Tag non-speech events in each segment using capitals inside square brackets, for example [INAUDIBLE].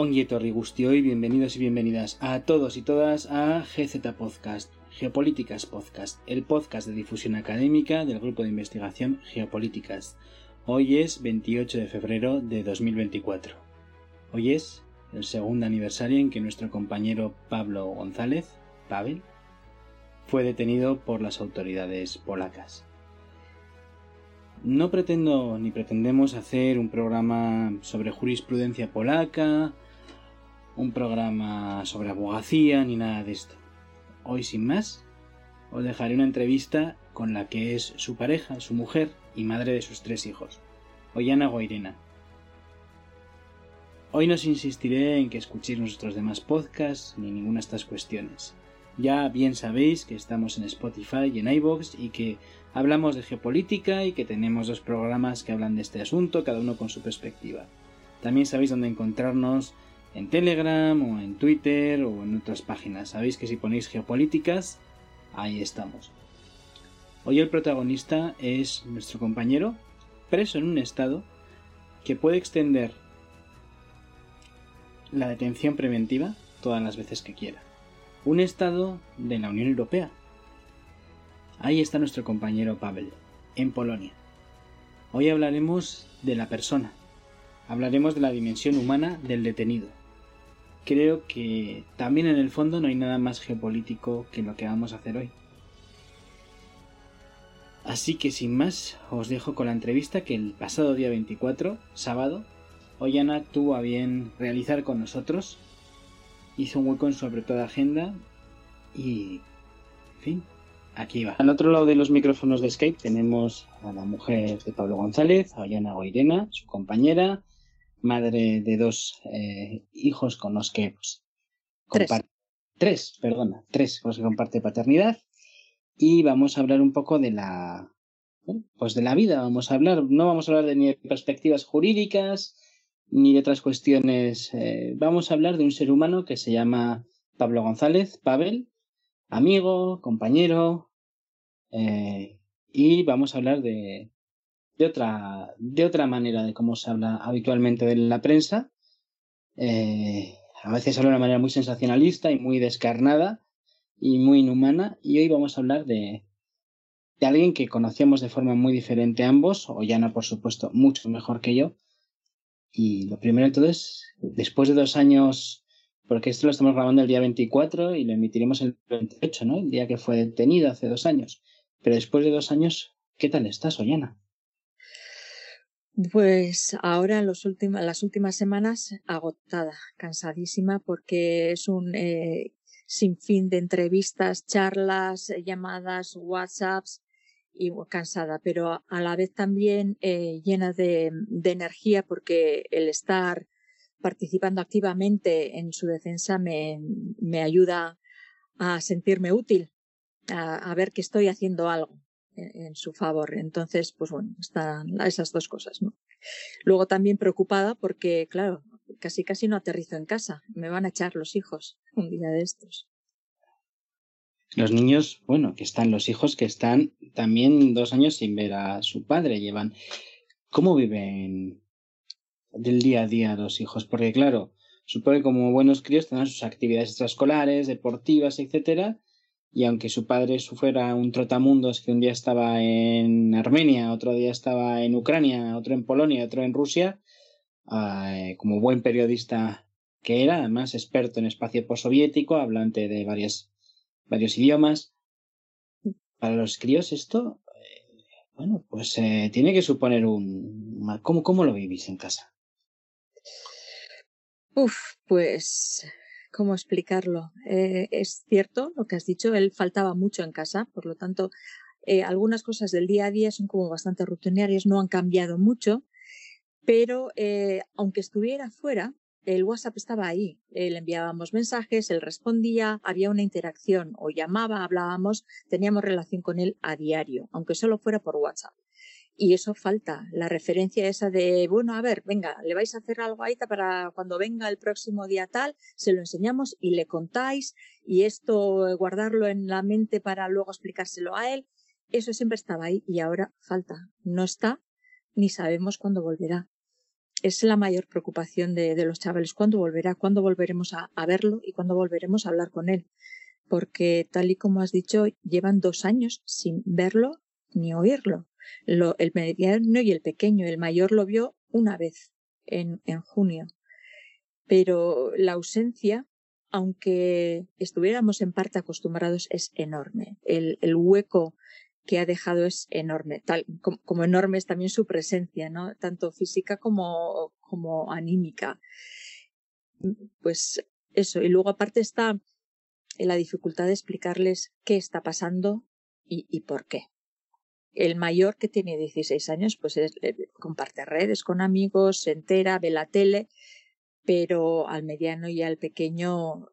Onguietorri y bienvenidos y bienvenidas a todos y todas a GZ Podcast, Geopolíticas Podcast, el podcast de difusión académica del grupo de investigación Geopolíticas. Hoy es 28 de febrero de 2024. Hoy es el segundo aniversario en que nuestro compañero Pablo González, Pavel, fue detenido por las autoridades polacas. No pretendo ni pretendemos hacer un programa sobre jurisprudencia polaca, un programa sobre abogacía ni nada de esto. Hoy sin más, os dejaré una entrevista con la que es su pareja, su mujer y madre de sus tres hijos, Ollana Goirena. Hoy no os insistiré en que escuchéis nuestros demás podcasts ni ninguna de estas cuestiones. Ya bien sabéis que estamos en Spotify y en iVoox y que hablamos de geopolítica y que tenemos dos programas que hablan de este asunto, cada uno con su perspectiva. También sabéis dónde encontrarnos en Telegram o en Twitter o en otras páginas. Sabéis que si ponéis geopolíticas, ahí estamos. Hoy el protagonista es nuestro compañero, preso en un estado que puede extender la detención preventiva todas las veces que quiera. Un estado de la Unión Europea. Ahí está nuestro compañero Pavel, en Polonia. Hoy hablaremos de la persona, hablaremos de la dimensión humana del detenido creo que también en el fondo no hay nada más geopolítico que lo que vamos a hacer hoy. Así que sin más, os dejo con la entrevista que el pasado día 24, sábado, Ollana tuvo a bien realizar con nosotros. Hizo un hueco en su apretada agenda y... En fin, aquí va. Al otro lado de los micrófonos de Skype tenemos a la mujer de Pablo González, a Ollana Goirena, su compañera, madre de dos eh, hijos con los que pues, comparte. Tres. perdona, tres con los que comparte paternidad. Y vamos a hablar un poco de la. pues de la vida, vamos a hablar. No vamos a hablar de ni perspectivas jurídicas ni de otras cuestiones. Eh, vamos a hablar de un ser humano que se llama Pablo González, Pavel, amigo, compañero. Eh, y vamos a hablar de, de otra, de otra manera de cómo se habla habitualmente de la prensa. Eh, a veces habla de una manera muy sensacionalista y muy descarnada y muy inhumana. Y hoy vamos a hablar de, de alguien que conocíamos de forma muy diferente ambos, Ollana, por supuesto, mucho mejor que yo. Y lo primero de todo es, después de dos años, porque esto lo estamos grabando el día 24 y lo emitiremos el 28, ¿no? El día que fue detenido hace dos años. Pero después de dos años, ¿qué tal estás, Ollana? Pues ahora en los las últimas semanas agotada, cansadísima, porque es un eh, sinfín de entrevistas, charlas, eh, llamadas, WhatsApps y cansada, pero a la vez también eh, llena de, energía porque el estar participando activamente en su defensa me, me ayuda a sentirme útil, a ver que estoy haciendo algo en su favor. Entonces, pues bueno, están esas dos cosas, ¿no? Luego también preocupada porque, claro, casi casi no aterrizo en casa. Me van a echar los hijos un día de estos. Los niños, bueno, que están los hijos que están también dos años sin ver a su padre. Llevan. ¿Cómo viven del día a día los hijos? Porque, claro, supongo que como buenos críos tendrán sus actividades extraescolares, deportivas, etcétera y aunque su padre fuera un trotamundos que un día estaba en Armenia, otro día estaba en Ucrania, otro en Polonia, otro en Rusia, eh, como buen periodista que era, además experto en espacio postsoviético, hablante de varios idiomas, para los críos esto, eh, bueno, pues eh, tiene que suponer un... ¿Cómo, ¿Cómo lo vivís en casa? Uf, pues ¿Cómo explicarlo? Eh, es cierto lo que has dicho, él faltaba mucho en casa, por lo tanto, eh, algunas cosas del día a día son como bastante rutinarias, no han cambiado mucho, pero eh, aunque estuviera fuera, el WhatsApp estaba ahí. Le enviábamos mensajes, él respondía, había una interacción o llamaba, hablábamos, teníamos relación con él a diario, aunque solo fuera por WhatsApp. Y eso falta, la referencia esa de, bueno, a ver, venga, le vais a hacer algo ahí para cuando venga el próximo día tal, se lo enseñamos y le contáis y esto guardarlo en la mente para luego explicárselo a él. Eso siempre estaba ahí y ahora falta. No está ni sabemos cuándo volverá. es la mayor preocupación de, los chavales. ¿Cuándo volverá? ¿Cuándo volveremos a, verlo? ¿Y cuándo volveremos a hablar con él? Porque tal y como has dicho, llevan dos años sin verlo ni oírlo. el mediano y el pequeño. El mayor lo vio una vez en, en junio. Pero la ausencia, aunque estuviéramos en parte acostumbrados, es enorme. El, el hueco que ha dejado es enorme, tal como, enorme es también su presencia, ¿no? Tanto física como, como anímica. Pues eso, y luego aparte está la dificultad de explicarles qué está pasando y, por qué. El mayor que tiene 16 años, pues eh, comparte redes con amigos, se entera, ve la tele, pero al mediano y al pequeño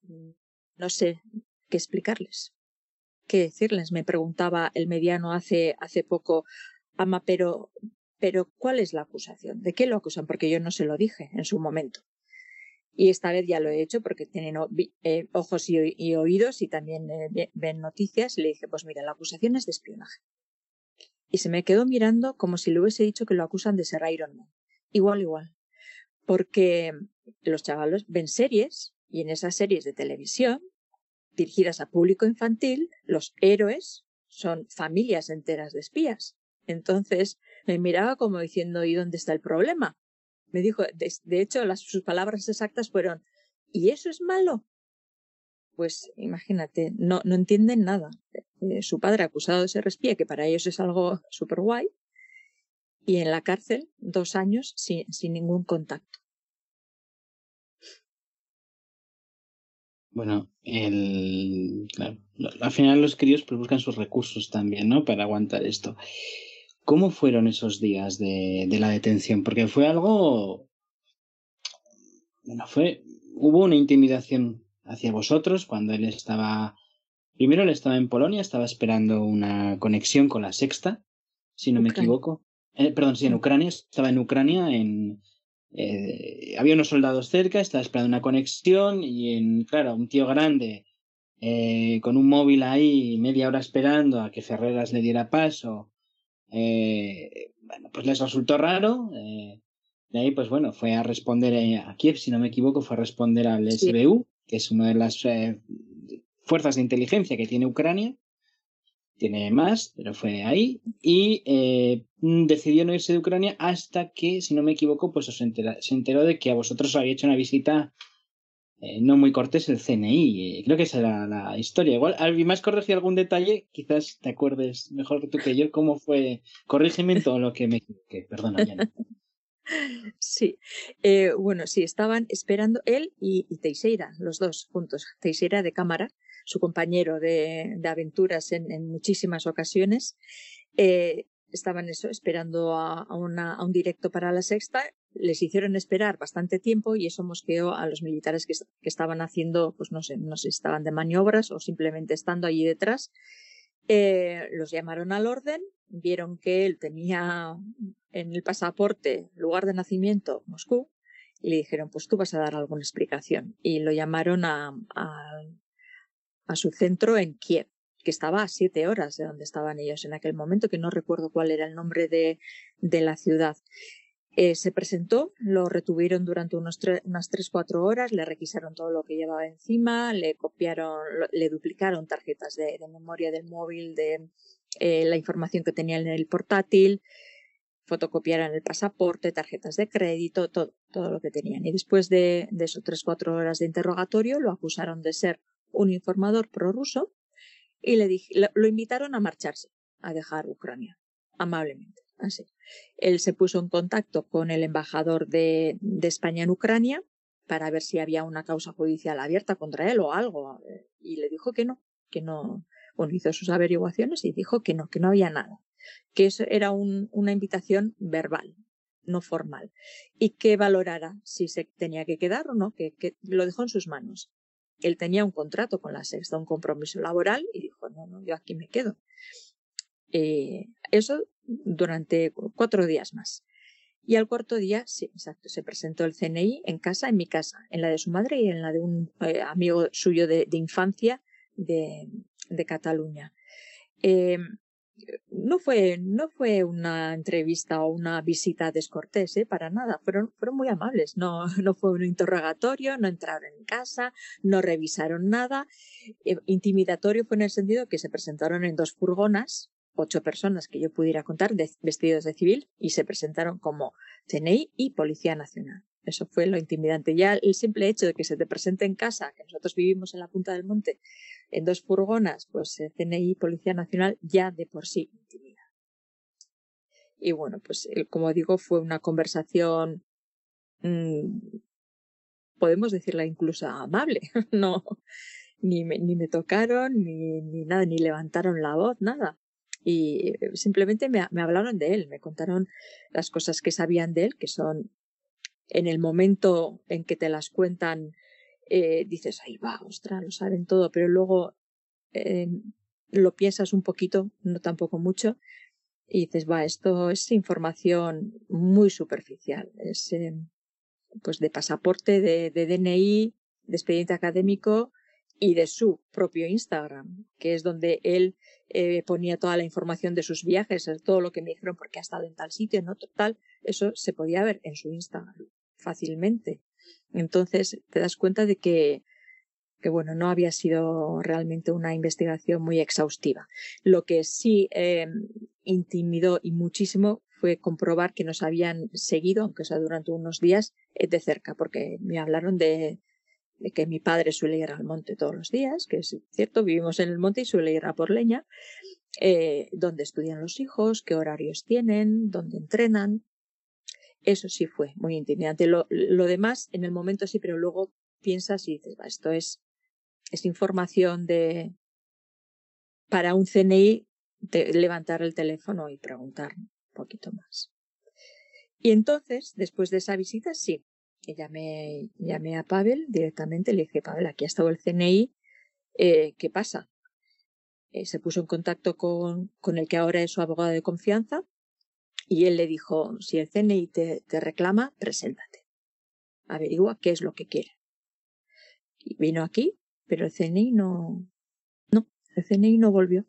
no sé qué explicarles qué decirles. Me preguntaba el mediano hace, hace poco, ama, pero, pero ¿cuál es la acusación? ¿De qué lo acusan? Porque yo no se lo dije en su momento. Y esta vez ya lo he hecho porque tienen eh, ojos y, oídos y también eh, ven noticias. Y le dije, pues mira, la acusación es de espionaje. Y se me quedó mirando como si le hubiese dicho que lo acusan de ser Iron Man. Igual, igual. Porque los chavalos ven series y en esas series de televisión dirigidas a público infantil, los héroes son familias enteras de espías. Entonces me miraba como diciendo, ¿y dónde está el problema? Me dijo, de, hecho, sus palabras exactas fueron, ¿y eso es malo? Pues imagínate, no, no entienden nada. Eh, su padre acusado de ser espía, que para ellos es algo súper guay, y en la cárcel dos años sin, sin ningún contacto. Bueno, el, claro, al final los críos pues buscan sus recursos también, ¿no? Para aguantar esto. ¿Cómo fueron esos días de, de la detención? Porque fue algo, bueno, fue, hubo una intimidación hacia vosotros cuando él estaba, primero él estaba en Polonia, estaba esperando una conexión con la sexta, si no me equivoco. Eh, perdón, sí, en Ucrania, estaba en Ucrania en, eh, había unos soldados cerca, estaba esperando una conexión y, en, claro, un tío grande eh, con un móvil ahí media hora esperando a que Ferreras le diera paso, bueno, pues les resultó raro. de ahí, pues bueno, fue a responder a Kiev, si no me equivoco, fue a responder al SBU, que es una de las fuerzas de inteligencia que tiene Ucrania tiene más, pero fue ahí, y eh, decidió no irse de Ucrania hasta que, si no me equivoco, pues se enteró de que a vosotros os había hecho una visita eh, no muy cortés el CNI. creo que esa era la historia. Igual, más corregir algún detalle, quizás te acuerdes mejor tú que yo cómo fue. Corrígeme todo lo que me equivoqué, perdona, [LAUGHS] Sí, eh, bueno, sí, estaban esperando él y, y, Teixeira, los dos juntos, Teixeira de cámara, su compañero de, aventuras en, muchísimas ocasiones. Eh, estaban eso, esperando a, un directo para la sexta. Les hicieron esperar bastante tiempo y eso mosqueó a los militares que, estaban haciendo, pues no sé, no sé estaban de maniobras o simplemente estando allí detrás. Eh, los llamaron al orden, vieron que él tenía en el pasaporte lugar de nacimiento Moscú y le dijeron, pues tú vas a dar alguna explicación. Y lo llamaron a, a su centro en Kiev, que estaba a siete horas de donde estaban ellos en aquel momento, que no recuerdo cuál era el nombre de, de la ciudad. Eh, se presentó, lo retuvieron durante unos unas tres, cuatro horas, le requisaron todo lo que llevaba encima, le copiaron, le duplicaron tarjetas de, memoria del móvil, de eh, la información que tenía en el portátil, fotocopiaron el pasaporte, tarjetas de crédito, todo, todo lo que tenían. Y después de, de esos tres, cuatro horas de interrogatorio, lo acusaron de ser un informador prorruso y le lo invitaron a marcharse, a dejar Ucrania, amablemente. Así. Él se puso en contacto con el embajador de, España en Ucrania para ver si había una causa judicial abierta contra él o algo. Y le dijo que no, que no. Bueno, hizo sus averiguaciones y dijo que no, que no había nada. Que eso era una invitación verbal, no formal. Y que valorara si se tenía que quedar o no, que lo dejó en sus manos. Él tenía un contrato con la sexta, un compromiso laboral y dijo, no, no, yo aquí me quedo. Eh, eso durante cuatro días más. Y al cuarto día, sí, exacto, se presentó el CNI en casa, en mi casa, en la de su madre y en la de un eh, amigo suyo de, infancia de, Cataluña. Eh, no fue, no fue una entrevista o una visita descortés, ¿eh? para nada. Fueron, fueron muy amables. No, [LAUGHS] no fue un interrogatorio, no entraron en casa, no revisaron nada. Eh, intimidatorio fue en el sentido que se presentaron en dos furgonas, ocho personas que yo pudiera contar, vestidos de civil, y se presentaron como CNI y Policía Nacional. Eso fue lo intimidante. Ya el simple hecho de que se te presente en casa, que nosotros vivimos en la punta del monte, en dos furgonas, pues eh, CNI y Policía Nacional ya de por sí intimida. Y bueno, pues como digo, fue una conversación, mmm, podemos decirla incluso amable. [LAUGHS] no, ni me, ni me tocaron, ni, ni nada, ni levantaron la voz, nada y eh, simplemente me, me, hablaron de él, me contaron las cosas que sabían de él, que son en el momento en que te las cuentan, eh, dices, ahí va, ostras, lo saben todo, pero luego eh, lo piensas un poquito, no tampoco mucho, y dices, va, esto es información muy superficial, es eh, pues de pasaporte, de, de DNI, de expediente académico y de su propio Instagram, que es donde él eh, ponía toda la información de sus viajes, todo lo que me dijeron porque ha estado en tal sitio, en otro tal, eso se podía ver en su Instagram fácilmente. Entonces te das cuenta de que, que bueno, no había sido realmente una investigación muy exhaustiva. Lo que sí eh, intimidó y muchísimo fue comprobar que nos habían seguido, aunque sea durante unos días, eh, de cerca, porque me hablaron de, de que mi padre suele ir al monte todos los días, que es cierto, vivimos en el monte y suele ir a por leña, eh, dónde estudian los hijos, qué horarios tienen, dónde entrenan. Eso sí fue muy intimidante. Lo, lo demás, en el momento sí, pero luego piensas y dices, esto es, es información de para un CNI de levantar el teléfono y preguntar un poquito más. Y entonces, después de esa visita, sí, llamé, llamé a Pavel directamente, le dije, Pavel, aquí ha estado el CNI, eh, ¿qué pasa? Eh, se puso en contacto con, con el que ahora es su abogado de confianza y él le dijo, si el CNI te, reclama, preséntate. Averigua qué es lo que quiere. Y vino aquí, pero el CNI no, no, el CNI no volvió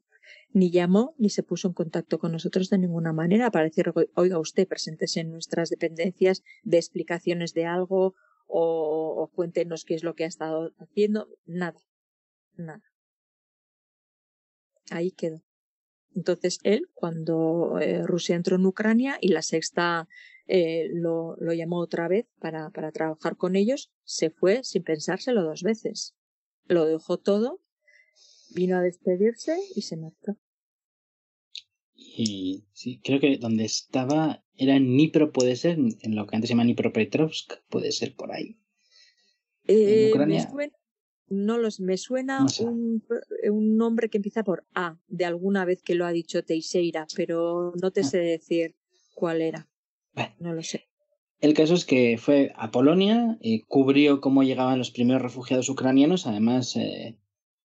ni llamó ni se puso en contacto con nosotros de ninguna manera para decir, oiga usted, preséntese en nuestras dependencias de explicaciones de algo o, o cuéntenos qué es lo que ha estado haciendo. Nada, nada. Ahí quedó. Entonces él, cuando eh, Rusia entró en Ucrania y la sexta eh, lo, lo, llamó otra vez para, para trabajar con ellos, se fue sin pensárselo dos veces. Lo dejó todo, vino a despedirse y se marchó. Y sí, creo que donde estaba era en Nipro, puede ser, en lo que antes se llama Petrovsk puede ser por ahí. Eh, Me suena, no los, me suena un, un, nombre que empieza por A, de alguna vez que lo ha dicho Teixeira, pero no te ah. sé decir cuál era. No lo sé. El caso es que fue a Polonia, y cubrió cómo llegaban los primeros refugiados ucranianos, además eh,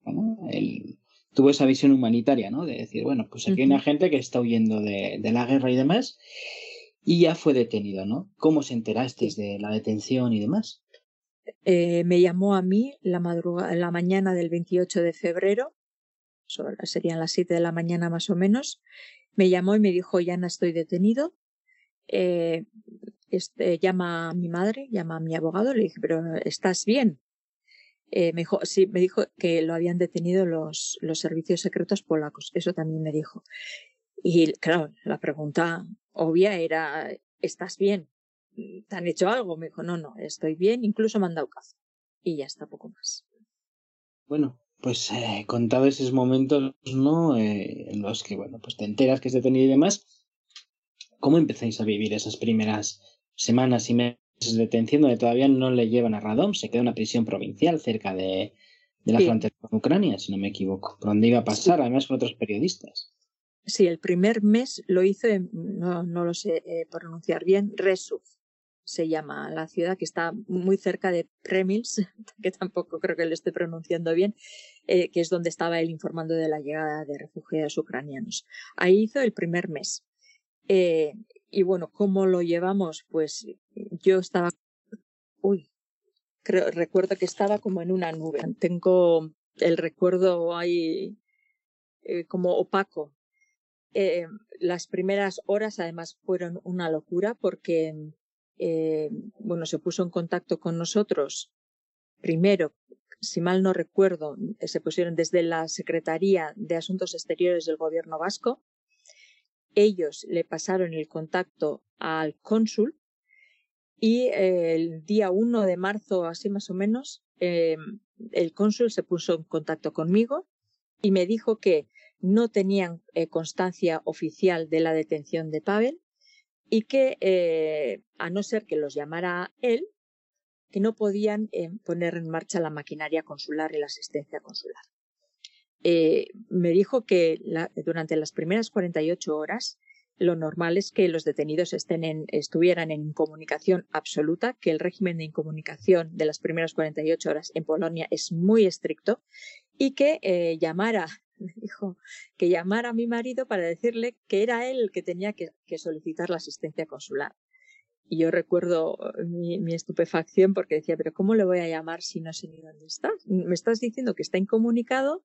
bueno, el, tuvo esa visión humanitaria, ¿no? De decir, bueno, pues aquí hay una gente que está huyendo de, de, la guerra y demás, y ya fue detenido, ¿no? ¿Cómo se enterasteis de la detención y demás? Eh, me llamó a mí la, madrugada, la mañana del 28 de febrero, serían las 7 de la mañana más o menos, me llamó y me dijo, ya no estoy detenido, eh, este, llama a mi madre, llama a mi abogado, le dije, pero ¿estás bien? Eh, me, dijo, sí, me dijo que lo habían detenido los, los servicios secretos polacos. Eso también me dijo. Y claro, la pregunta obvia era, ¿estás bien? ¿Te han hecho algo? Me dijo, no, no, estoy bien, incluso me han dado café. Y ya está, poco más. Bueno, pues eh, contado esos momentos, ¿no? Eh, en los que, bueno, pues te enteras que es detenido y demás, ¿cómo empezáis a vivir esas primeras semanas y meses detención donde todavía no le llevan a Radom, se queda en una prisión provincial cerca de, de la sí. frontera con Ucrania, si no me equivoco, por donde iba a pasar, sí. además con otros periodistas. Sí, el primer mes lo hizo, en, no, no lo sé eh, pronunciar bien, Resuf se llama la ciudad que está muy cerca de Premils, [LAUGHS] que tampoco creo que lo esté pronunciando bien, eh, que es donde estaba él informando de la llegada de refugiados ucranianos. Ahí hizo el primer mes. Eh, y bueno, ¿cómo lo llevamos? Pues yo estaba, uy, recuerdo que estaba como en una nube. Tengo el recuerdo ahí eh, como opaco. Las primeras horas además fueron una locura porque, eh, bueno, se puso en contacto con nosotros primero, si mal no recuerdo, se pusieron desde la Secretaría de Asuntos Exteriores del Gobierno vasco. Ellos le pasaron el contacto al cónsul y el día 1 de marzo, así más o menos, eh, el cónsul se puso en contacto conmigo y me dijo que no tenían eh, constancia oficial de la detención de Pavel y que, eh, a no ser que los llamara él, que no podían eh, poner en marcha la maquinaria consular y la asistencia consular. me dijo que durante las primeras 48 horas lo normal es que los detenidos estén en, estuvieran en incomunicación absoluta, que el régimen de incomunicación de las primeras 48 horas en Polonia es muy estricto y que llamara [LAUGHS] dijo que llamara a mi marido para decirle que era él el que tenía que, solicitar la asistencia consular. Y yo recuerdo eh, mi, estupefacción porque decía, pero ¿cómo le voy a llamar si no sé ni dónde está? Me estás diciendo que está incomunicado,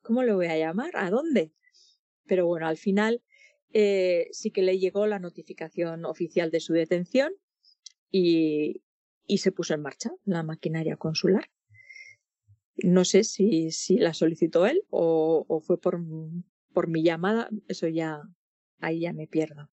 ¿cómo le voy a llamar? ¿A dónde? Pero bueno, al final eh, sí que le llegó la notificación oficial de su detención y se puso en marcha la maquinaria consular. No sé si, si la solicitó él o, o fue por, por, mi llamada, eso ya, ahí ya me pierdo.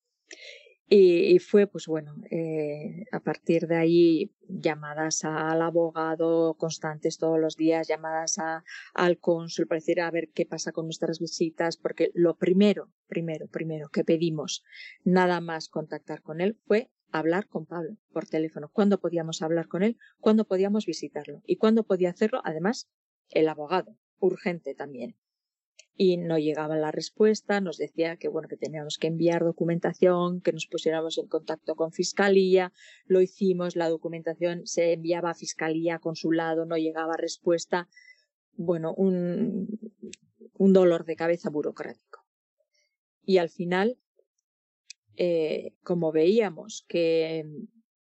Y, fue, pues bueno, eh, a partir de ahí llamadas al abogado constantes todos los días, llamadas a, al cónsul para decir a ver qué pasa con nuestras visitas, porque lo primero, primero, primero que pedimos, nada más contactar con él, fue hablar con Pablo por teléfono. ¿Cuándo podíamos hablar con él? ¿Cuándo podíamos visitarlo? ¿Y cuándo podía hacerlo? Además, el abogado, urgente también. Y no llegaba la respuesta, nos decía que bueno, que teníamos que enviar documentación, que nos pusiéramos en contacto con fiscalía, lo hicimos, la documentación se enviaba a fiscalía, consulado, no llegaba respuesta. Bueno, un, un dolor de cabeza burocrático. Y al final eh, como veíamos que,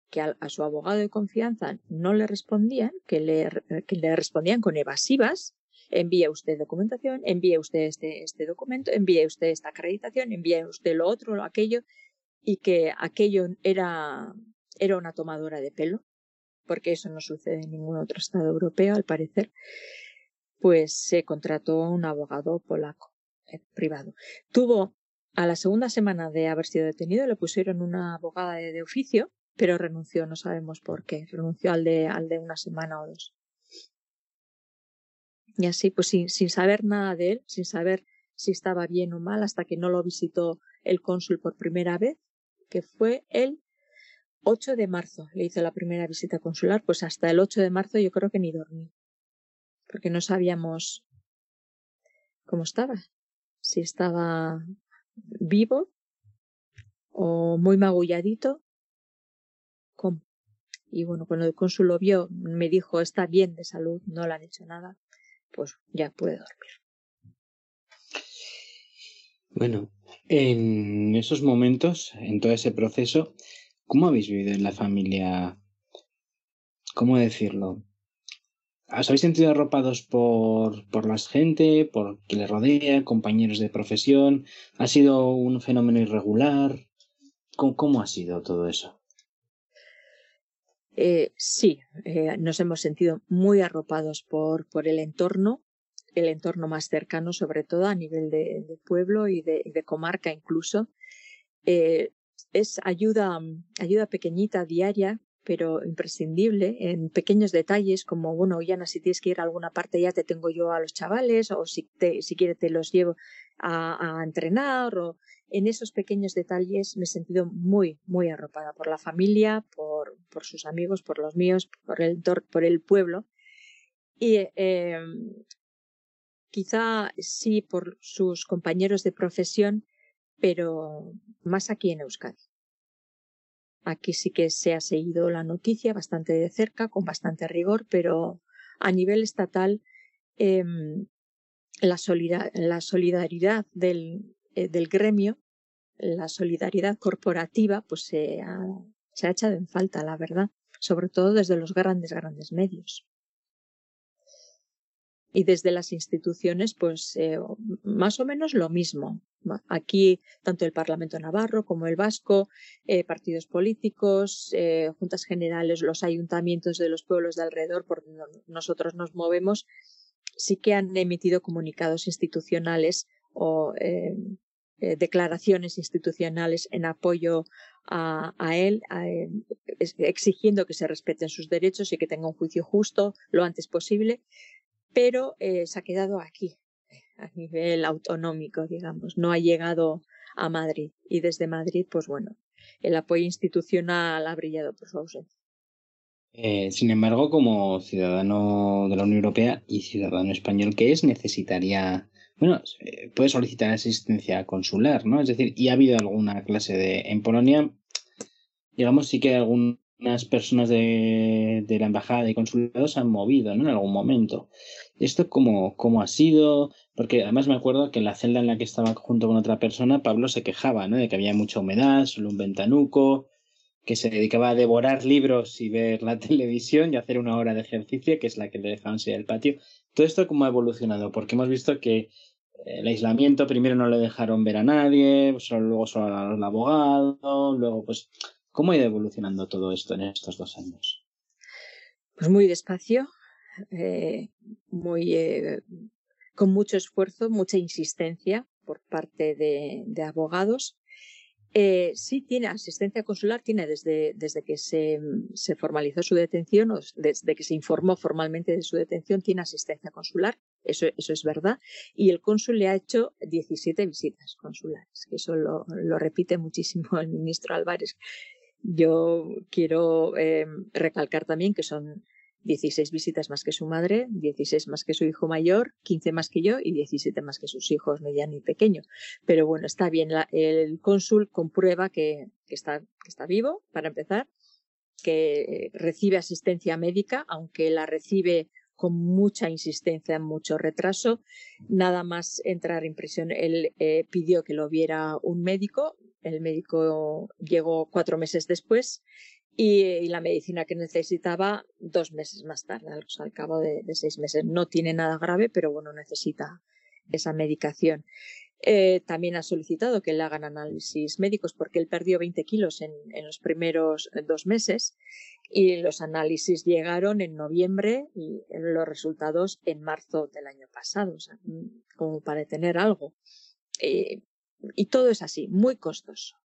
que a, su abogado de confianza no le respondían, que le, que le respondían con evasivas, envíe usted documentación, envíe usted este, este documento, envíe usted esta acreditación, envíe usted lo otro, lo aquello, y que aquello era, era una tomadora de pelo, porque eso no sucede en ningún otro Estado europeo, al parecer, pues se contrató a un abogado polaco eh, privado. Tuvo a la segunda semana de haber sido detenido le pusieron una abogada de, oficio, pero renunció, no sabemos por qué, renunció al de, al de una semana o dos. Y así, pues sin, sin saber nada de él, sin saber si estaba bien o mal, hasta que no lo visitó el cónsul por primera vez, que fue el 8 de marzo. Le hizo la primera visita consular, pues hasta el 8 de marzo yo creo que ni dormí, porque no sabíamos cómo estaba, si estaba vivo o muy magulladito. ¿Cómo? Y bueno, cuando el cónsul lo vio, me dijo, está bien de salud, no le han hecho nada, pues ya puede dormir. Bueno, en esos momentos, en todo ese proceso, ¿cómo habéis vivido en la familia? ¿Cómo decirlo? ¿Os habéis sentido arropados por, por la gente, por quien les rodea, compañeros de profesión? ¿Ha sido un fenómeno irregular? ¿Cómo, ha sido todo eso? Eh, sí, eh, nos hemos sentido muy arropados por, por el entorno, el entorno más cercano, sobre todo a nivel de, pueblo y de, comarca incluso. Eh, es ayuda, ayuda pequeñita, diaria, pero imprescindible en pequeños detalles como, bueno, Yana, si tienes que ir a alguna parte ya te tengo yo a los chavales o si, te, si quieres te los llevo a, entrenar o en esos pequeños detalles me he sentido muy, muy arropada por la familia, por, por sus amigos, por los míos, por el, por el pueblo y eh, quizá sí por sus compañeros de profesión, pero más aquí en Euskadi. Aquí sí que se ha seguido la noticia bastante de cerca, con bastante rigor, pero a nivel estatal em, la, solidaridad del, eh, del, gremio, la solidaridad corporativa, pues se ha, se ha echado en falta, la verdad, sobre todo desde los grandes, grandes medios. Y desde las instituciones, pues eh, más o menos lo mismo. Aquí, tanto el Parlamento Navarro como el Vasco, eh, partidos políticos, eh, juntas generales, los ayuntamientos de los pueblos de alrededor, por donde nosotros nos movemos, sí que han emitido comunicados institucionales o declaraciones institucionales en apoyo a, él, exigiendo que se respeten sus derechos y que tenga un juicio justo lo antes posible pero eh, se ha quedado aquí, a nivel autonómico, digamos, no ha llegado a Madrid. Y desde Madrid, pues bueno, el apoyo institucional ha brillado por su ausencia. Eh, sin embargo, como ciudadano de la Unión Europea y ciudadano español que es, necesitaría, bueno, puede solicitar asistencia consular, ¿no? Es decir, y ha habido alguna clase de, en Polonia, digamos, sí que hay algún unas personas de, la embajada y consulados han movido ¿no? en algún momento. ¿Esto cómo, cómo ha sido? Porque además me acuerdo que en la celda en la que estaba junto con otra persona, Pablo se quejaba ¿no? de que había mucha humedad, solo un ventanuco, que se dedicaba a devorar libros y ver la [LAUGHS] televisión y hacer una hora de ejercicio, que es la que le dejaban salir al patio. Todo esto cómo ha evolucionado, porque hemos visto que el aislamiento primero no le dejaron ver a nadie, solo, luego solo al abogado, luego pues ¿Cómo ha ido evolucionando todo esto en estos dos años? Pues muy despacio, eh, muy, eh, con mucho esfuerzo, mucha insistencia por parte de, abogados. Eh, sí tiene asistencia consular, tiene desde, desde que se, se, formalizó su detención o desde que se informó formalmente de su detención, tiene asistencia consular, eso, eso es verdad. Y el cónsul le ha hecho 17 visitas consulares, eso lo, lo repite muchísimo el ministro Álvarez, yo quiero eh, recalcar también que son 16 visitas más que su madre, 16 más que su hijo mayor, 15 más que yo y 17 más que sus hijos mediano y pequeño. Pero bueno, está bien. el cónsul comprueba que, está, vivo, para empezar, que recibe asistencia médica, aunque la recibe con mucha insistencia, mucho retraso. Nada más entrar en prisión, él eh, pidió que lo viera un médico, el médico llegó cuatro meses después y, la medicina que necesitaba dos meses más tarde, al cabo de, seis meses. No tiene nada grave, pero bueno, necesita esa medicación. Eh, también ha solicitado que le hagan análisis médicos porque él perdió 20 kilos en, los primeros dos meses y los análisis llegaron en noviembre y los resultados en marzo del año pasado, o sea, como para tener algo. Eh, y todo es así, muy costoso.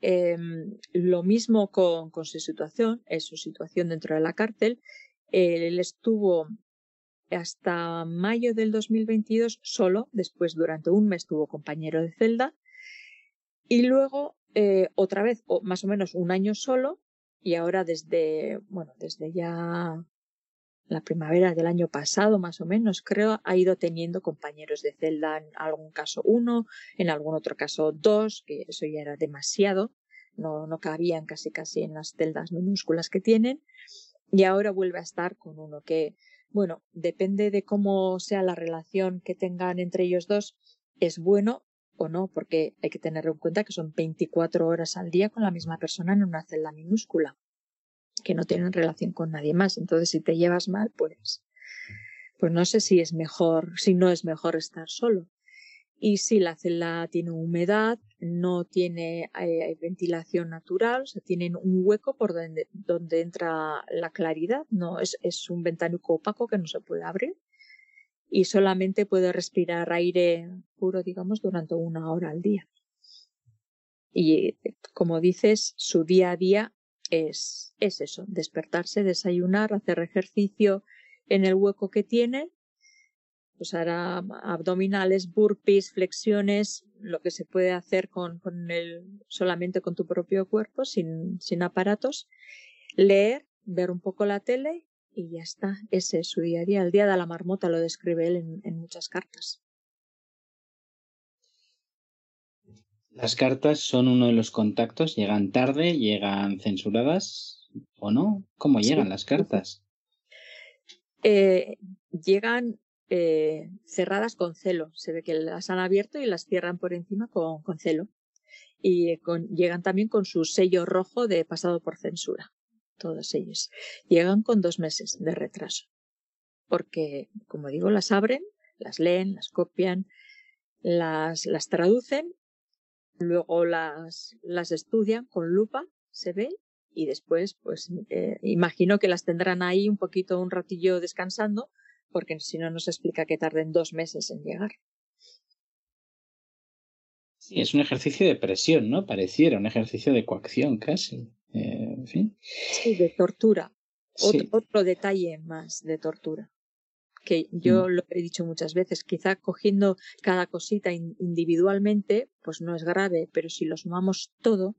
Em, lo mismo con, su situación, es su situación dentro de la cárcel. Él estuvo hasta mayo del 2022 solo, después durante un mes tuvo compañero de celda y luego eh, otra vez, o más o menos un año solo y ahora desde, bueno, desde ya la primavera del año pasado, más o menos, creo, ha ido teniendo compañeros de celda, en algún caso uno, en algún otro caso dos, que eso ya era demasiado, no, no cabían casi casi en las celdas minúsculas que tienen, y ahora vuelve a estar con uno que, bueno, depende de cómo sea la relación que tengan entre ellos dos, es bueno o no, porque hay que tener en cuenta que son 24 horas al día con la misma persona en una celda minúscula que no tienen relación con nadie más. Entonces, si te llevas mal, pues, pues no sé si es mejor, si no es mejor estar solo. Y si la celda tiene humedad, no tiene eh, ventilación natural, o sea, tienen un hueco por donde, donde entra la claridad, no es, es un ventanuco opaco que no se puede abrir y solamente puede respirar aire puro, digamos, durante una hora al día. Y como dices, su día a día es, es eso, despertarse, desayunar, hacer ejercicio en el hueco que tiene, pues hará abdominales, burpees, flexiones, lo que se puede hacer con, con el, solamente con tu propio cuerpo, sin, sin aparatos, leer, ver un poco la tele y ya está. Ese es su día a día. El día de la marmota lo describe él en, en muchas cartas. Las cartas son uno de los contactos, llegan tarde, llegan censuradas o no. ¿Cómo llegan las cartas? Eh, llegan eh, cerradas con celo. Se ve que las han abierto y las cierran por encima con, celo. Y llegan también con su sello rojo de pasado por censura. Todos ellos. Llegan con dos meses de retraso. porque, como digo, las abren, las leen, las copian, las, las traducen, luego las, las estudian con lupa, se ve, y después, pues eh, imagino que las tendrán ahí un poquito, un ratillo descansando, porque si no nos explica que tarden dos meses en llegar. Sí, es un ejercicio de presión, ¿no? Pareciera un ejercicio de coacción casi. Eh, en fin. Sí, de tortura. Otro, detalle más de tortura. Que yo mm. lo he dicho muchas veces, quizá cogiendo cada cosita individualmente, pues no es grave, pero si lo sumamos todo,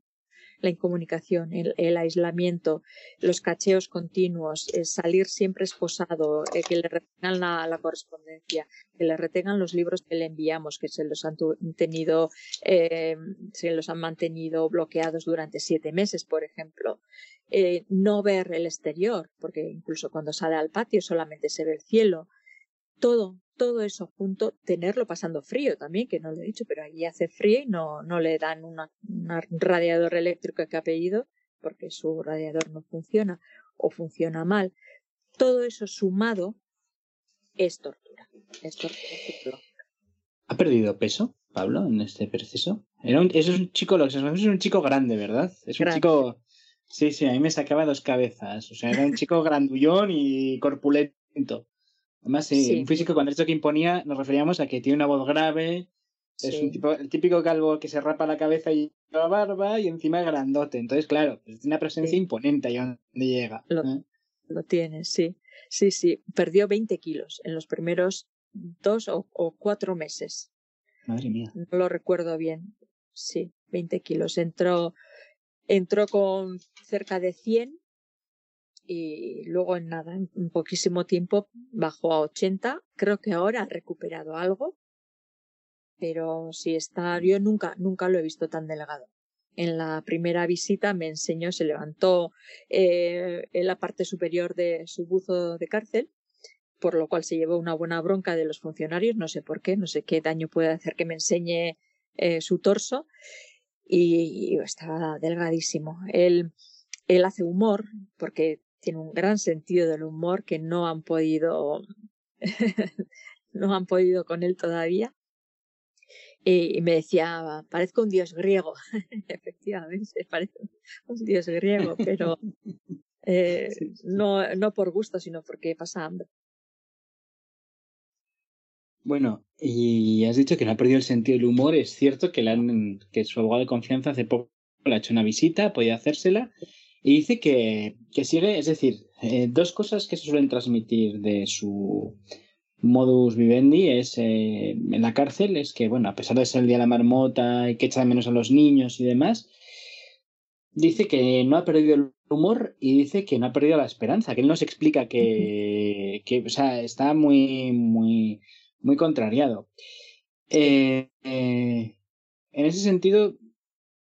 la incomunicación, el, aislamiento, los cacheos continuos, salir siempre esposado, eh, que le retengan la, correspondencia, que le retengan los libros que le enviamos, que se los han tenido, eh, se los han mantenido bloqueados durante siete meses, por ejemplo. Eh, no ver el exterior, porque incluso cuando sale al patio solamente se ve el cielo. Todo, todo eso junto, tenerlo pasando frío también, que no lo he dicho, pero allí hace frío y no, no le dan un radiador eléctrico que ha pedido porque su radiador no funciona o funciona mal. Todo eso sumado es tortura. Es tortura ¿Ha perdido peso, Pablo, en este proceso? Era un, es un chico, lo que es un chico grande, ¿verdad? Es un chico. Sí, sí, a mí me sacaba dos cabezas. O sea, era un chico grandullón y corpulento. Además, sí, un físico cuando esto que imponía nos referíamos a que tiene una voz grave, es un tipo, el típico calvo que se rapa la cabeza y la barba y encima es grandote. Entonces, claro, tiene una presencia imponente ahí donde llega. Lo, ¿eh? lo, tiene, sí. Sí, sí. Perdió 20 kilos en los primeros dos o, o, cuatro meses. Madre mía. No lo recuerdo bien. Sí, 20 kilos. Entró, entró con cerca de 100 y luego en nada, en poquísimo tiempo bajó a 80. Creo que ahora ha recuperado algo, pero si está, yo nunca, nunca lo he visto tan delgado. En la primera visita me enseñó, se levantó eh, en la parte superior de su buzo de cárcel, por lo cual se llevó una buena bronca de los funcionarios, no sé por qué, no sé qué daño puede hacer que me enseñe eh, su torso, y, estaba delgadísimo. Él, él hace humor, porque tiene un gran sentido del humor que no han podido, [LAUGHS] no han podido con él todavía. Y, me decía, parezco un dios griego. [LAUGHS] Efectivamente, [LAUGHS] parece un dios griego, pero eh, no, no por gusto, sino porque pasa hambre. Bueno, y has dicho que no ha perdido el sentido del humor. Es cierto que, le que su abogado de confianza hace poco le ha hecho una visita, podía hacérsela, y dice que, que sigue, es decir, eh, dos cosas que se suelen transmitir de su modus vivendi es eh, en la cárcel, es que, bueno, a pesar de ser el día de la marmota y que echa de menos a los niños y demás, dice que no ha perdido el humor y dice que no ha perdido la esperanza, que él nos explica que, que o sea, está muy, muy, muy contrariado. Eh, en ese sentido,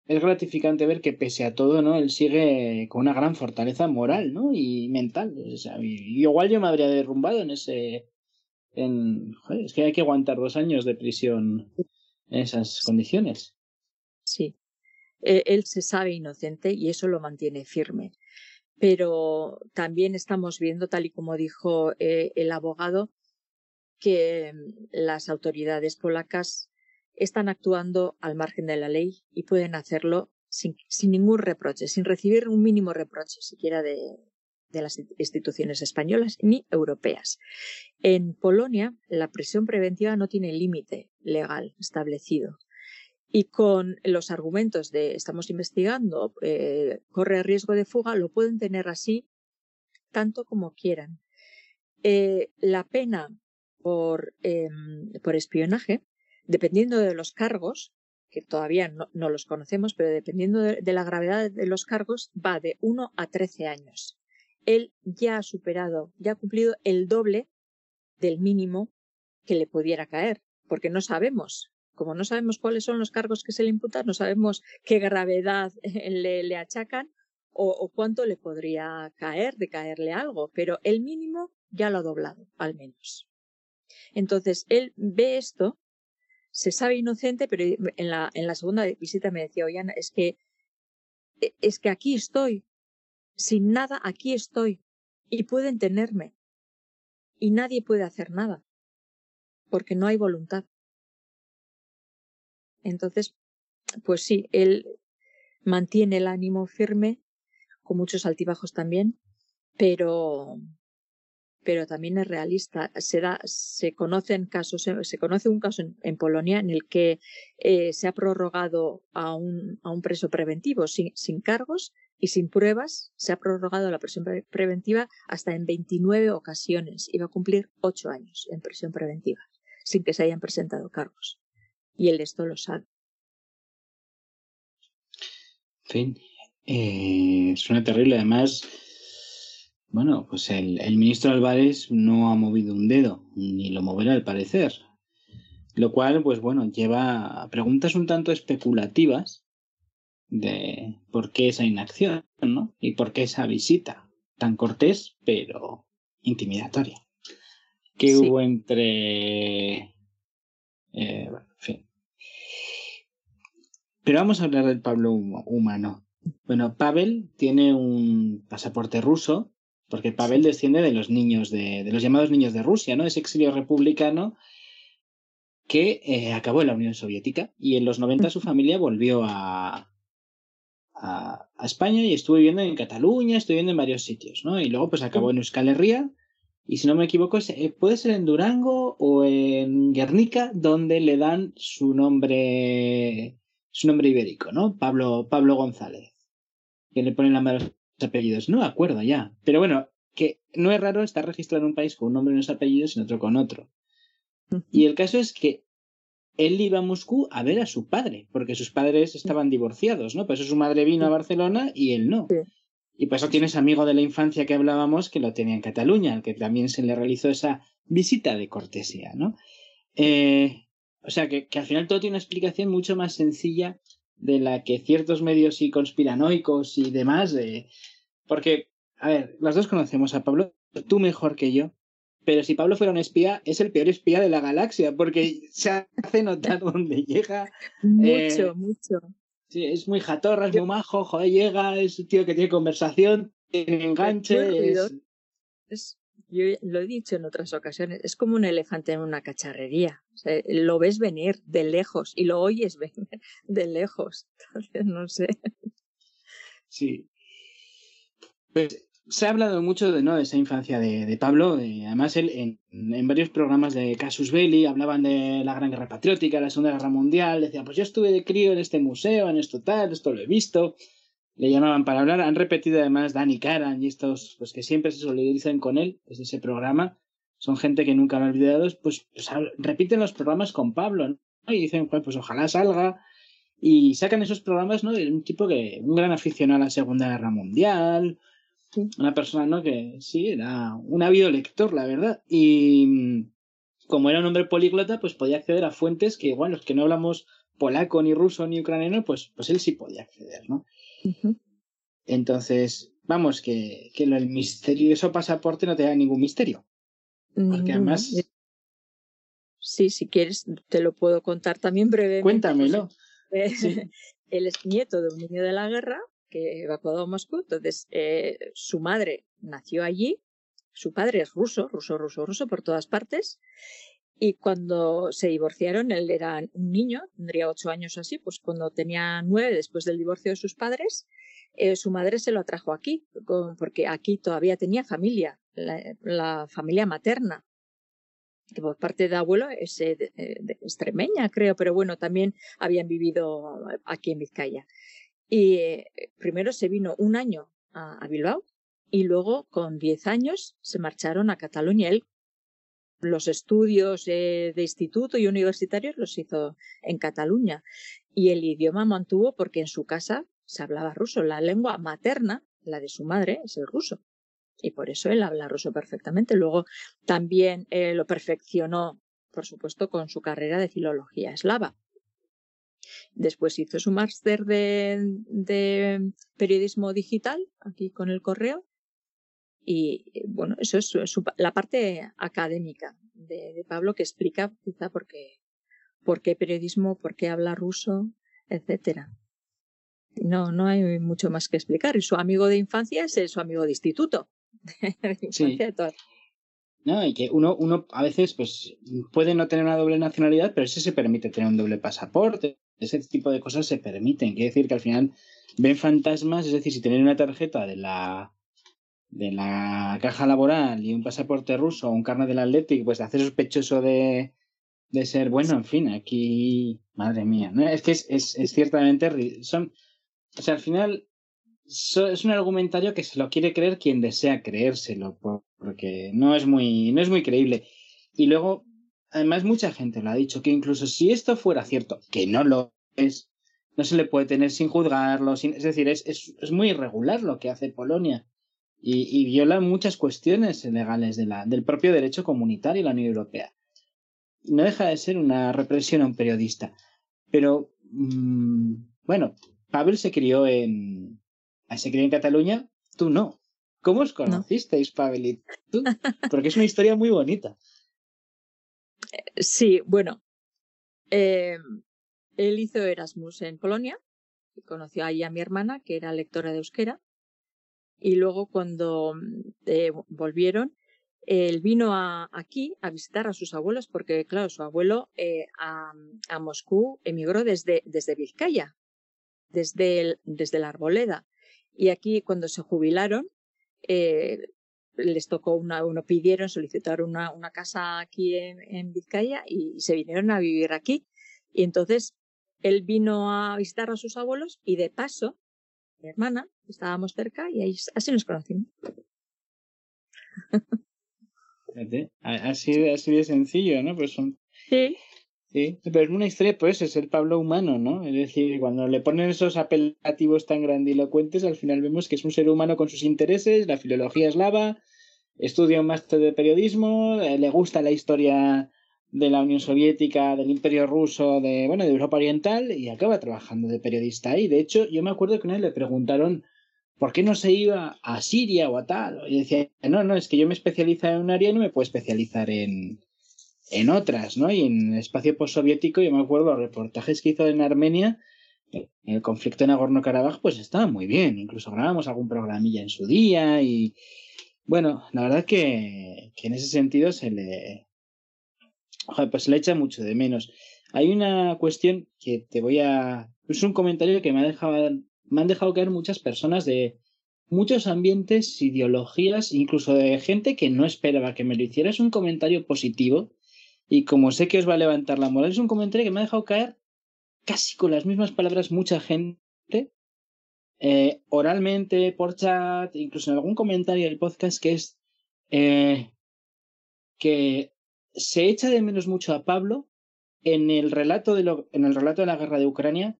es gratificante ver que pese a todo, ¿no? Él sigue con una gran fortaleza moral, ¿no? Y mental. y, igual yo me habría derrumbado en ese... En, es que hay que aguantar dos años de prisión en esas condiciones. Sí. E, él se sabe inocente y eso lo mantiene firme. Pero también estamos viendo, tal y como dijo eh, el abogado, que mm, las autoridades polacas están actuando al margen de la ley y pueden hacerlo sin, ningún reproche, sin recibir un mínimo reproche siquiera de, de las instituciones españolas ni europeas. En Polonia, la prisión preventiva no tiene límite legal establecido. Y con los argumentos de estamos investigando, eh, corre riesgo de fuga, lo pueden tener así tanto como quieran. Eh, la pena por, em, por espionaje dependiendo de los cargos, que todavía no, los conocemos, pero dependiendo de, la gravedad de los cargos, va de 1 a 13 años. Él ya ha superado, ya ha cumplido el doble del mínimo que le pudiera caer, porque no sabemos. Como no sabemos cuáles son los cargos que se le imputan, no sabemos qué gravedad [LAUGHS] le, achacan o, o cuánto le podría caer de caerle algo, pero el mínimo ya lo ha doblado, al menos. Entonces, él ve esto se sabe inocente, pero en la, en la segunda visita me decía, oye, es que, e, es que aquí estoy, sin nada, aquí estoy, y pueden tenerme. y nadie puede hacer nada, porque no hay voluntad. Entonces, pues sí, él mantiene el ánimo firme, con muchos altibajos también, pero, pero también es realista. Se, da, se conocen casos, se conoce un caso en, Polonia en el que eh, se ha prorrogado a un, a un preso preventivo sin, cargos y sin pruebas. Se ha prorrogado la prisión preventiva hasta en 29 ocasiones. Iba a cumplir ocho años en prisión preventiva sin que se hayan presentado cargos. Y él esto lo sabe. En fin, eh, suena terrible. Además, bueno, pues el, ministro Álvarez no ha movido un dedo, ni lo moverá al parecer. Lo cual, pues bueno, lleva a preguntas un tanto especulativas de por qué esa inacción, ¿no? Y por qué esa visita tan cortés, pero intimidatoria. ¿Qué hubo entre... Eh, bueno, en fin. Pero vamos a hablar del Pablo humano. Bueno, Pavel tiene un pasaporte ruso, porque Pavel desciende de los niños de, de los llamados niños de Rusia, ¿no? Es exilio republicano que eh, acabó en la Unión Soviética y en los 90 su familia volvió a, a, España y estuvo viviendo en Cataluña, estuvo viviendo en varios sitios, ¿no? Y luego pues acabó en Euskal Herria y si no me equivoco eh, puede ser en Durango o en Guernica donde le dan su nombre su nombre ibérico, ¿no? Pablo, Pablo González que le ponen la mano apellidos. No me acuerdo ya. Pero bueno, que no es raro estar registrado en un país con un nombre y unos apellidos y en otro con otro. Y el caso es que él iba a Moscú a ver a su padre, porque sus padres estaban divorciados, ¿no? Por eso su madre vino a Barcelona y él no. Y por eso tienes amigo de la infancia que hablábamos que lo tenía en Cataluña, al que también se le realizó esa visita de cortesía, ¿no? Eh, o sea que, que, al final todo tiene una explicación mucho más sencilla de la que ciertos medios y conspiranoicos y demás, de... porque, a ver, las dos conocemos a Pablo, tú mejor que yo, pero si Pablo fuera un espía, es el peor espía de la galaxia, porque se hace notar donde llega. Mucho, eh, mucho. Sí, es muy jatorra, es muy majo, joder, llega, es un tío que tiene conversación, tiene enganche. Es... yo lo he dicho en otras ocasiones, es como un elefante en una cacharrería. lo ves venir de lejos y lo oyes [LAUGHS] venir de lejos. Entonces, no sé. Sí. Pues se ha hablado mucho de, ¿no? de esa infancia de, Pablo. además, él en, varios programas de Casus Belli hablaban de la Gran Guerra Patriótica, la Segunda Guerra Mundial. Decía, pues yo estuve de crío en este museo, en esto tal, esto lo he visto. Le llamaban para hablar. Han repetido además Danny Karan y estos, pues que siempre se solidarizan con él desde ese programa. Son gente que nunca lo han olvidado. Pues, pues repiten los programas con Pablo, ¿no? Y dicen, pues, pues ojalá salga. Y sacan esos programas, ¿no? De un tipo que, un gran aficionado a la Segunda Guerra Mundial, una persona, ¿no? Que sí, era un ávido lector, la verdad. Y como era un hombre políglota, pues podía acceder a fuentes que, bueno, los que no hablamos polaco, ni ruso, ni ucraniano, pues, pues él sí podía acceder, ¿no? Entonces, vamos, que, que el misterioso pasaporte no te da ningún misterio. Porque además. Sí, si quieres, te lo puedo contar también brevemente. Cuéntamelo. [LAUGHS] Él es nieto de un niño de la guerra, que evacuado a Moscú. Entonces, eh, su madre nació allí, su padre es ruso, ruso, ruso, ruso por todas partes. Y cuando se divorciaron, él era un niño, tendría ocho años así, pues cuando tenía nueve, después del divorcio de sus padres, eh, su madre se lo atrajo aquí, porque aquí todavía tenía familia, la, familia materna, que por parte de abuelo es eh, de, extremeña, creo, pero bueno, también habían vivido aquí en Vizcaya. Y eh, primero se vino un año a, Bilbao y luego con diez años se marcharon a Cataluña. Los estudios de instituto y universitarios los hizo en Cataluña y el idioma mantuvo porque en su casa se hablaba ruso. La lengua materna, la de su madre, es el ruso. Y por eso él habla ruso perfectamente. Luego también eh, lo perfeccionó, por supuesto, con su carrera de filología eslava. Después hizo su máster de, periodismo digital aquí con el correo. Y bueno, eso es la parte académica de, Pablo que explica quizá por qué, por qué periodismo, por qué habla ruso, etcétera. No, no hay mucho más que explicar. Y su amigo de infancia es su amigo de instituto. [LAUGHS] sí. ¿no? Y que uno, uno a veces pues puede no tener una doble nacionalidad, pero ese se permite tener un doble pasaporte. Ese tipo de cosas se permiten. Quiere decir que al final ven fantasmas, es decir, si tener una tarjeta de la de la caja laboral y un pasaporte ruso o un carnet del Athletic, pues de hacer sospechoso de, de ser, bueno, en fin, aquí, madre mía, ¿no? es que es, es, ciertamente, son, o sea, al final es un argumentario que se lo quiere creer quien desea creérselo, porque no es muy, no es muy creíble. Y luego, además, mucha gente lo ha dicho, que incluso si esto fuera cierto, que no lo es, no se le puede tener sin juzgarlo, sin, es decir, es, es, es muy irregular lo que hace Polonia. Y, y, viola muchas cuestiones legales de la, del propio derecho comunitario y la Unión Europea. No deja de ser una represión a un periodista. Pero, mmm, bueno, Pavel se crió en, se crió en Cataluña, tú no. ¿Cómo os conocisteis, no. Pavel tú? Porque es una historia muy bonita. Sí, bueno. Eh, él hizo Erasmus en Polonia, y conoció ahí a mi hermana, que era lectora de euskera, y luego cuando eh, volvieron, él vino aquí a visitar a sus abuelos, porque claro, su abuelo eh, a, a, Moscú emigró desde, desde Vizcaya, desde, desde la Arboleda. Y aquí, cuando se jubilaron, eh, les tocó una, uno pidieron, solicitaron una, una casa aquí en, en, Vizcaya y se vinieron a vivir aquí. Y entonces él vino a visitar a sus abuelos y de paso, mi hermana, estábamos cerca y ahí, así nos conocimos. Así, así de sencillo, ¿no? Pues son... Sí. Sí, pero es una historia, pues, es el Pablo humano, ¿no? Es decir, cuando le ponen esos apelativos tan grandilocuentes, al final vemos que es un ser humano con sus intereses, la filología eslava, estudia un máster de periodismo, eh, le gusta la historia de la Unión Soviética, del Imperio Ruso, de, bueno, de Europa Oriental, y acaba trabajando de periodista ahí. De hecho, yo me acuerdo que una vez le preguntaron por qué no se iba a Siria o a tal, y decía, no, no, es que yo me especializo en un área y no me puedo especializar en en otras, ¿no? Y en el espacio postsoviético, yo me acuerdo los reportajes que hizo en Armenia, en el conflicto en Nagorno-Karabaj, pues estaban muy bien. Incluso grabamos algún programilla en su día y, bueno, la verdad que, que en ese sentido se le, ojalá, pues le echa mucho de menos. Hay una cuestión que te voy a, es un comentario que me ha dejado, me han dejado caer muchas personas de muchos ambientes, ideologías, incluso de gente que no esperaba que me lo hiciera. Es un comentario positivo y como sé que os va a levantar la moral, es un comentario que me ha dejado caer casi con las mismas palabras mucha gente, eh, oralmente, por chat, incluso en algún comentario del podcast, que es eh, que se echa de menos mucho a Pablo en el relato de lo, en el relato de la guerra de Ucrania,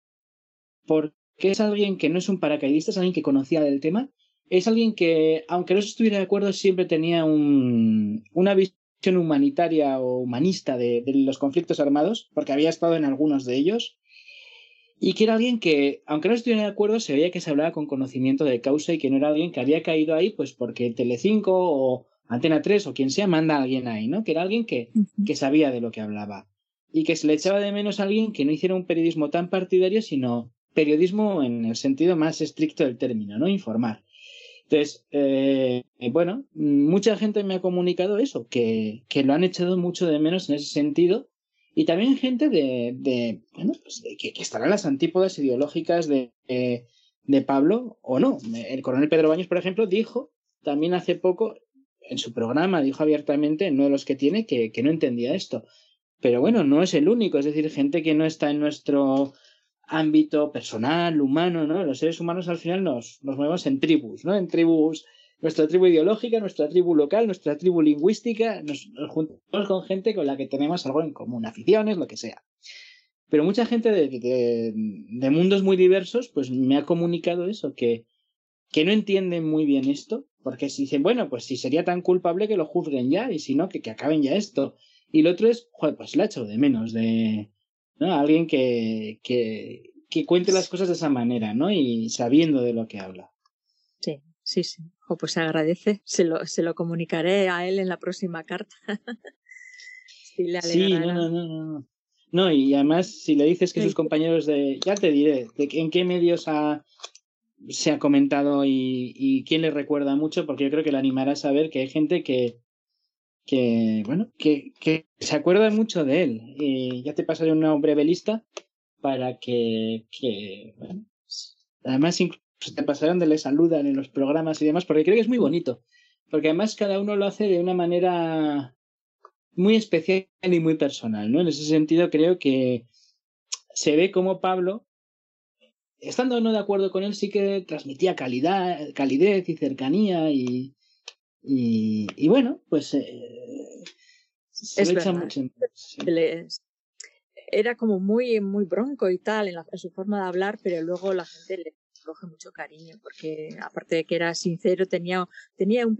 porque es alguien que no es un paracaidista, es alguien que conocía del tema, es alguien que, aunque no estuviera de acuerdo, siempre tenía un, una visión humanitaria o humanista de, de, los conflictos armados, porque había estado en algunos de ellos, y que era alguien que, aunque no estuviera de acuerdo, se veía que se hablaba con conocimiento de causa y que no era alguien que había caído ahí, pues porque Telecinco o Antena 3 o quien sea manda a alguien ahí, ¿no? Que era alguien que, que sabía de lo que hablaba. Y que se le echaba de menos a alguien que no hiciera un periodismo tan partidario, sino periodismo en el sentido más estricto del término, ¿no? Informar. Entonces, eh, bueno, mucha gente me ha comunicado eso, que, que, lo han echado mucho de menos en ese sentido. Y también gente de, de bueno, pues de que, que estarán las antípodas ideológicas de, de, de, Pablo o no. El coronel Pedro Baños, por ejemplo, dijo también hace poco, en su programa, dijo abiertamente, uno de los que tiene, que, que no entendía esto. Pero bueno, no es el único, es decir, gente que no está en nuestro ámbito personal, humano, ¿no? Los seres humanos al final nos, nos movemos en tribus, ¿no? En tribus, nuestra tribu ideológica, nuestra tribu local, nuestra tribu lingüística, nos, nos juntamos con gente con la que tenemos algo en común, aficiones, lo que sea. Pero mucha gente de, de, mundos muy diversos, pues me ha comunicado eso, que, que no entienden muy bien esto, porque si dicen, bueno, pues si sería tan culpable que lo juzguen ya, y si no, que, que acaben ya esto. Y lo otro es, joder, pues la echo de menos, de, ¿no? Alguien que, que, que cuente las cosas de esa manera, ¿no? Y sabiendo de lo que habla. Sí, sí, sí. Oh, pues se agradece. Se lo, se lo comunicaré a él en la próxima carta. [LAUGHS] sí, le sí no, no, no, no. No, y además, si le dices que sus compañeros de. Ya te diré, de en qué medios ha, se ha comentado y, y quién le recuerda mucho, porque yo creo que le animará a saber que hay gente que, que, bueno, que, que se acuerda mucho de él. Y ya te pasaré una breve lista para que, que bueno, además incluso te pasaré donde le saludan en los programas y demás, porque creo que es muy bonito. Porque además cada uno lo hace de una manera muy especial y muy personal, ¿no? En ese sentido creo que se ve como Pablo, estando no de acuerdo con él, sí que transmitía calidad, calidez y cercanía y, y, bueno, pues eh, se es echa mucho. Era como muy, muy bronco y tal en, en, su forma de hablar, pero luego la gente le coge mucho cariño, porque aparte de que era sincero, tenía, tenía un,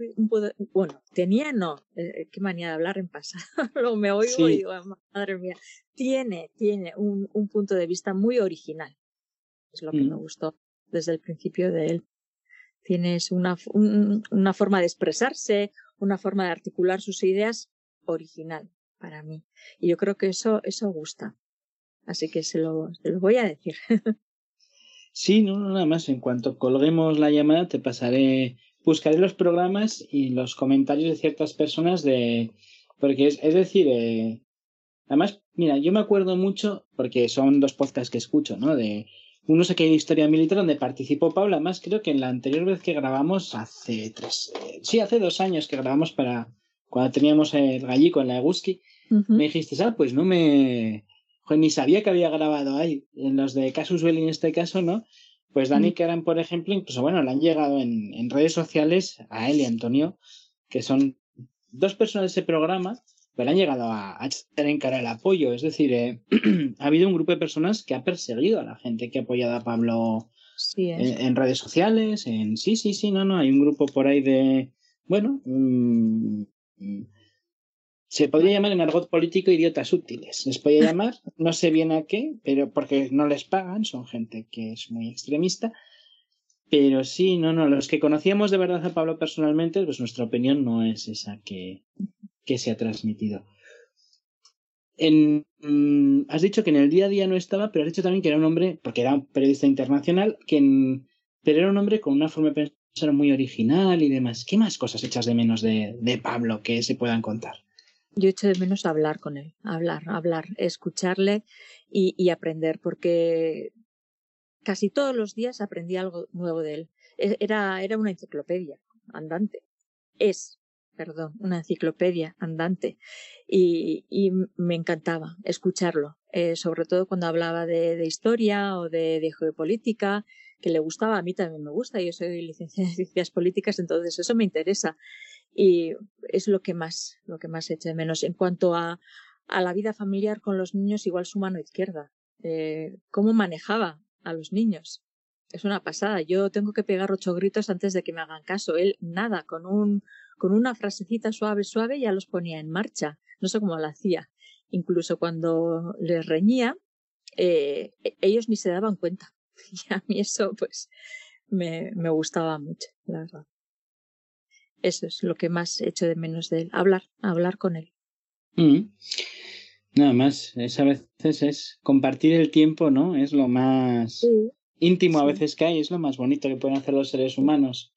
bueno, tenía no, eh, qué manía de hablar en pasado, [LAUGHS] lo me oigo y digo, madre mía, tiene, tiene un, un, punto de vista muy original, es lo que me mm. gustó desde el principio de él. Tienes una, una forma de expresarse, una forma de articular sus ideas original para mí. Y yo creo que eso, eso gusta. Así que se lo, se lo voy a decir. [LAUGHS] Sí, no, nada más. En cuanto colguemos la llamada, te pasaré, buscaré los programas y los comentarios de ciertas personas de. Porque es, es decir, eh, además, mira, yo me acuerdo mucho, porque son dos podcasts que escucho, ¿no? De uno sé que hay historia militar donde participó Paula, además creo que en la anterior vez que grabamos, hace tres, eh, sí, hace dos años que grabamos para cuando teníamos el gallico en la Eguski, me dijiste, ah, pues no me, ni sabía que había grabado ahí. En los de Casus Belli en este caso, ¿no? Pues Dani eran por ejemplo, incluso, bueno, le han llegado en, en, redes sociales a él y a Antonio, que son dos personas de ese programa, pero han llegado a, a echar en cara el apoyo. Es decir, eh, [CLEARS THROAT] ha habido un grupo de personas que ha perseguido a la gente que ha apoyado a Pablo en, redes sociales, en sí, sí, sí, no, no, hay un grupo por ahí de, bueno, mm, se podría llamar en argot político idiotas útiles. Les podría llamar, no sé bien a qué, pero porque no les pagan, son gente que es muy extremista. Pero sí, no, no, los que conocíamos de verdad a Pablo personalmente, pues nuestra opinión no es esa que, que se ha transmitido. Mm, has dicho que en el día a día no estaba, pero has dicho también que era un hombre, porque era un periodista internacional, que pero era un hombre con una forma de pensar muy original y demás. ¿Qué más cosas echas de menos de, Pablo que se puedan contar? Yo echo de menos hablar con él, hablar, hablar, escucharle y, y aprender, porque casi todos los días aprendí algo nuevo de él. E, era, era una enciclopedia andante. Es, perdón, una enciclopedia andante. Y, me encantaba escucharlo, eh, sobre todo cuando hablaba de, de historia o de, de, geopolítica, que le gustaba, a mí también me gusta, yo soy licenciada en ciencias políticas, entonces eso me interesa y es lo que más, lo que más echo de menos. En cuanto a, a la vida familiar con los niños, igual su mano izquierda. Eh, ¿Cómo manejaba a los niños? Es una pasada. Yo tengo que pegar ocho gritos antes de que me hagan caso. Él nada, con un, con una frasecita suave, suave, ya los ponía en marcha. No sé cómo lo hacía. Incluso cuando les reñía, eh, e, ellos ni se daban cuenta. [LAUGHS] Y a mí eso, pues, me, me gustaba mucho, la verdad. Eso es lo que más echo de menos de él, hablar, hablar con él. Mm. Nada más, es a veces es compartir el tiempo, ¿no? Es lo más íntimo a veces que hay, es lo más bonito que pueden hacer los seres humanos.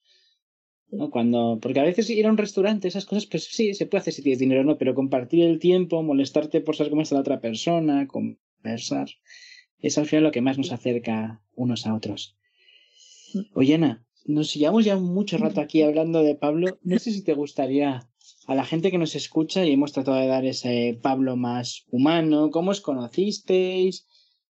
¿No? Cuando, porque a veces ir a un restaurante, esas cosas, pues sí, se puede hacer si tienes dinero, ¿no? Pero compartir el tiempo, molestarte por saber cómo está la otra persona, conversar, es al final lo que más nos acerca unos a otros. Oye, Ana, nos llevamos ya mucho rato aquí hablando de Pablo. No sé si te gustaría a la gente que nos escucha y hemos tratado de dar ese Pablo más humano. ¿Cómo os conocisteis?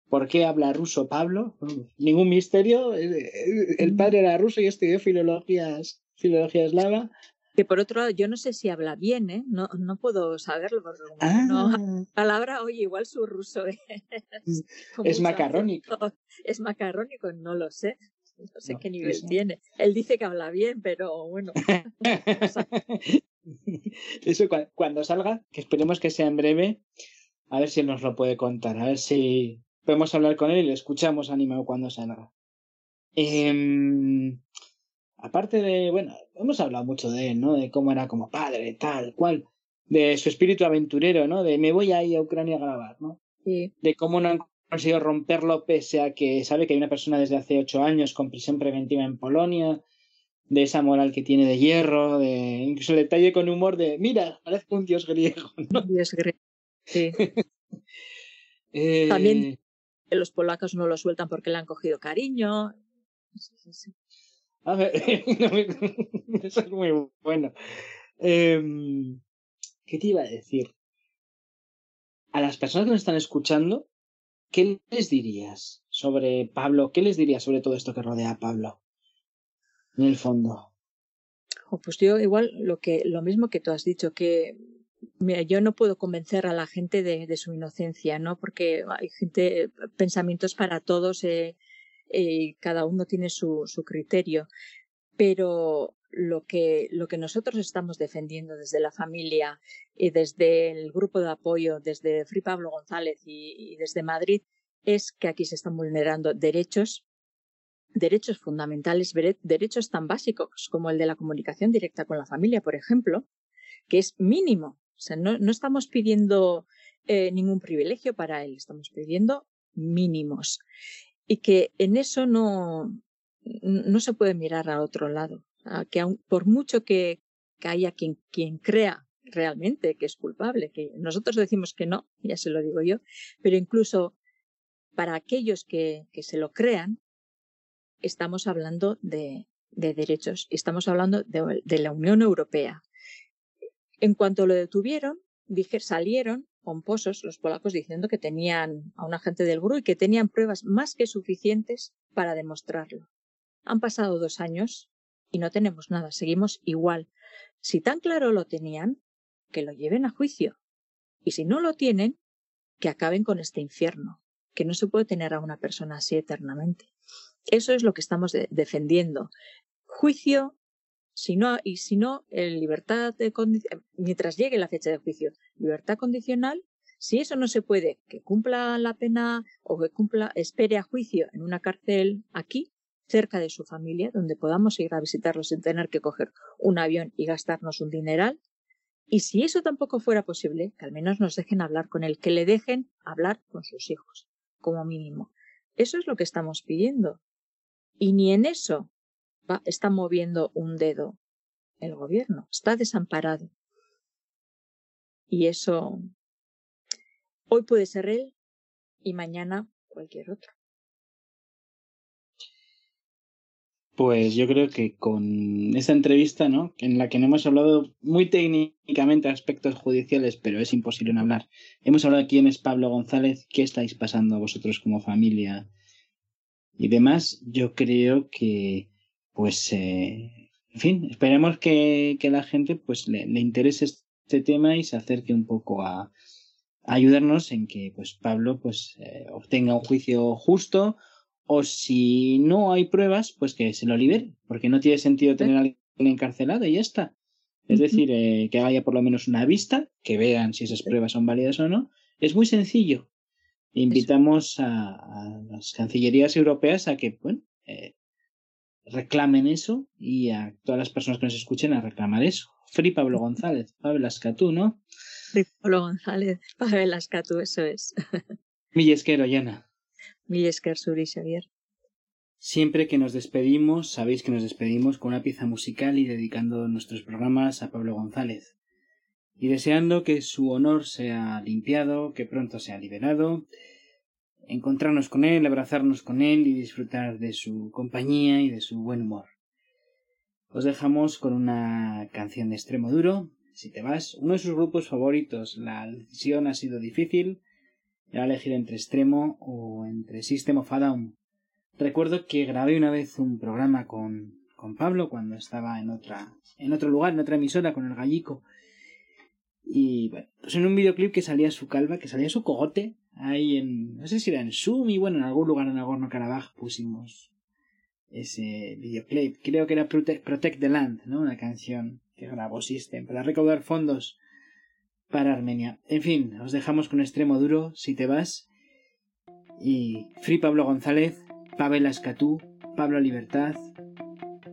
¿Por qué habla ruso Pablo? Ningún misterio. El padre era ruso y estudió filologías, filología eslava. Que por otro lado, yo no sé si habla bien, ¿eh? No, no puedo saberlo. Porque no, ah. palabra, oye, igual su ruso [LAUGHS] es, es macarrónico. [LAUGHS] Es macarrónico, no lo sé. No sé qué nivel tiene. Él dice que habla bien, pero bueno. [LAUGHS] eso cuando salga, que esperemos que sea en breve, a ver si él nos lo puede contar, a ver si podemos hablar con él y le escuchamos animado cuando salga. Eh, aparte de, bueno, hemos hablado mucho de él, ¿no? De cómo era como padre, tal, cual, de su espíritu aventurero, ¿no? De me voy ahí a Ucrania a grabar, ¿no? Sí. De cómo no conseguido romperlo pese a que sabe que hay una persona desde hace ocho años con prisión preventiva en Polonia, de esa moral que tiene de hierro, de incluso el detalle con humor de, mira, parece un dios griego. ¿no? Dios griego. Sí. [LAUGHS] También eh, los polacos no lo sueltan porque le han cogido cariño. A ver, [LAUGHS] eso [LAUGHS] es muy bueno. Em, ¿Qué te iba a decir? A las personas que nos están escuchando, ¿qué les dirías sobre Pablo? ¿Qué les dirías sobre todo esto que rodea a Pablo? En el fondo. pues yo igual lo que lo mismo que tú has dicho que yo no puedo convencer a la gente de, su inocencia, ¿no? Porque hay gente, pensamientos para todos, eh, eh, cada uno tiene su, criterio. Pero lo que, lo que nosotros estamos defendiendo desde la familia y desde el grupo de apoyo, desde Free Pablo González y, y desde Madrid, es que aquí se están vulnerando derechos derechos fundamentales, derechos tan básicos como el de la comunicación directa con la familia, por ejemplo, que es mínimo o sea, no, no estamos pidiendo eh, ningún privilegio para él, estamos pidiendo mínimos. Y que en eso no, no se puede mirar a otro lado. que por mucho que, que haya quien, quien crea realmente que es culpable, que nosotros decimos que no, ya se lo digo yo, pero incluso para aquellos que, que se lo crean, estamos hablando de, de derechos, estamos hablando de, de, la Unión Europea, en cuanto lo detuvieron, dije, salieron los polacos diciendo que tenían a un agente del GRU y que tenían pruebas más que suficientes para demostrarlo. Han pasado dos años y no tenemos nada, seguimos igual. Si tan claro lo tenían, que lo lleven a juicio. Y si no lo tienen, que acaben con este infierno, que no se puede tener a una persona así eternamente. Eso es lo que estamos defendiendo. Juicio si no, y si no, en libertad de mientras llegue la fecha de juicio, libertad condicional, si eso no se puede, que cumpla la pena o que cumpla, espere a juicio en una cárcel aquí, cerca de su familia, donde podamos ir a visitarlo sin tener que coger un avión y gastarnos un dineral. Y si eso tampoco fuera posible, que al menos nos dejen hablar con él, que le dejen hablar con sus hijos, como mínimo. Eso es lo que estamos pidiendo. Y ni en eso está moviendo un dedo el gobierno, está desamparado. Y eso hoy puede ser él y mañana cualquier otro. Pues yo creo que con esta entrevista, ¿no? En la que no hemos hablado muy técnicamente aspectos judiciales, pero es imposible no hablar. Hemos hablado quién es Pablo González, qué estáis pasando vosotros como familia y demás. Yo creo que pues, eh, en fin, esperemos que, que la gente pues le, le, interese este tema y se acerque un poco a, a ayudarnos en que pues Pablo pues eh, obtenga un juicio justo o si no hay pruebas pues que se lo libere porque no tiene sentido tener a alguien encarcelado y ya está. Es decir eh, que haya por lo menos una vista que vean si esas pruebas son válidas o no. Es muy sencillo. Invitamos a, a las cancillerías europeas a que bueno eh, reclamen eso y a todas las personas que nos escuchen a reclamar eso. Free Pablo González, Pablo Ascatú, ¿no? Free Pablo González, Pablo Ascatú, eso es. [LAUGHS] Millesquero, Yana. Millesquer, Suri, Xavier. Siempre que nos despedimos, sabéis que nos despedimos con una pieza musical y dedicando nuestros programas a Pablo González. Y deseando que su honor sea limpiado, que pronto sea liberado encontrarnos con él, abrazarnos con él y disfrutar de su compañía y de su buen humor. Os dejamos con una canción de extremo duro, si te vas, uno de sus grupos favoritos. La decisión ha sido difícil, era elegir entre extremo o entre System of a. Recuerdo que grabé una vez un programa con, con Pablo cuando estaba en otra, en otro lugar, en otra emisora con el gallico. Y bueno, pues en un videoclip que salía su calva, que salía su cogote, ahí en, no sé si era en Zoom y bueno, en algún lugar en Nagorno Karabaj pusimos ese videoclip. Creo que era Protect, the Land, ¿no? Una canción que grabó System para recaudar fondos para Armenia. En fin, os dejamos con extremo duro, si te vas. Y Free Pablo González, Pavel Ascatú, Pablo Libertad,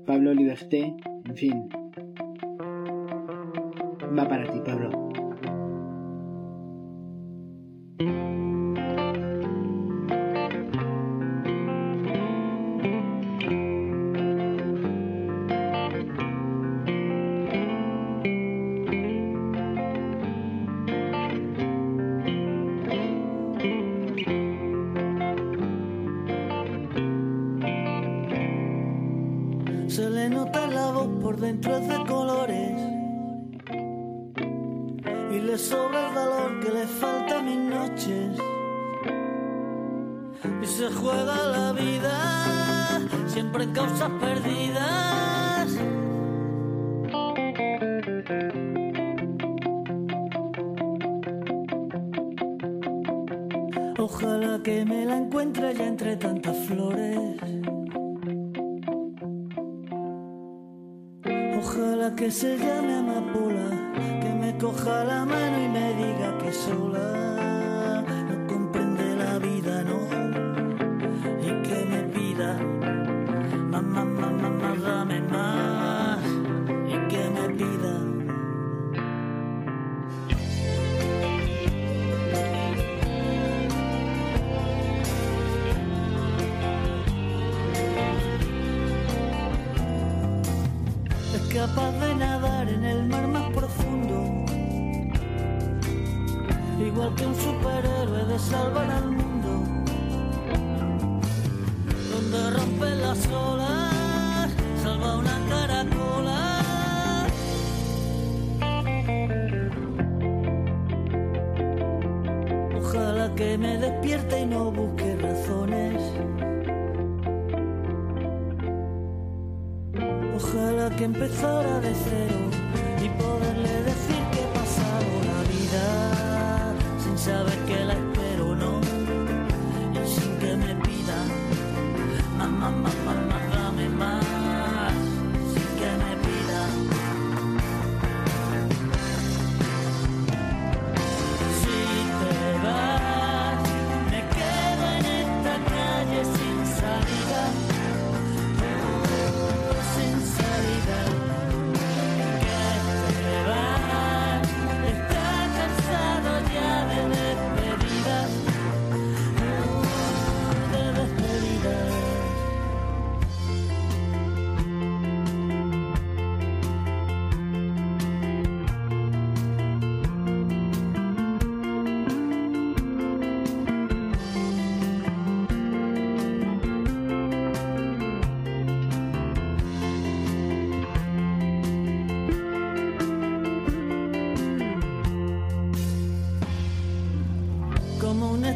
Pablo Liberté, en fin. Va para ti, Pablo. and.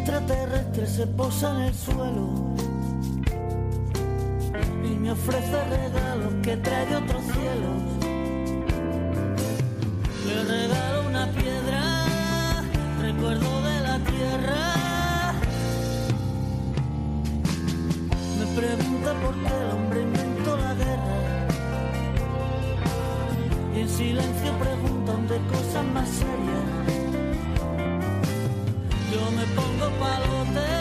extraterrestre se posa en el suelo y me ofrece regalos que trae otros cielos. Le regalo una piedra, recuerdo de la tierra. Me pregunta por qué el hombre inventó la guerra. Y en silencio preguntan de cosas más serias me pongo palote.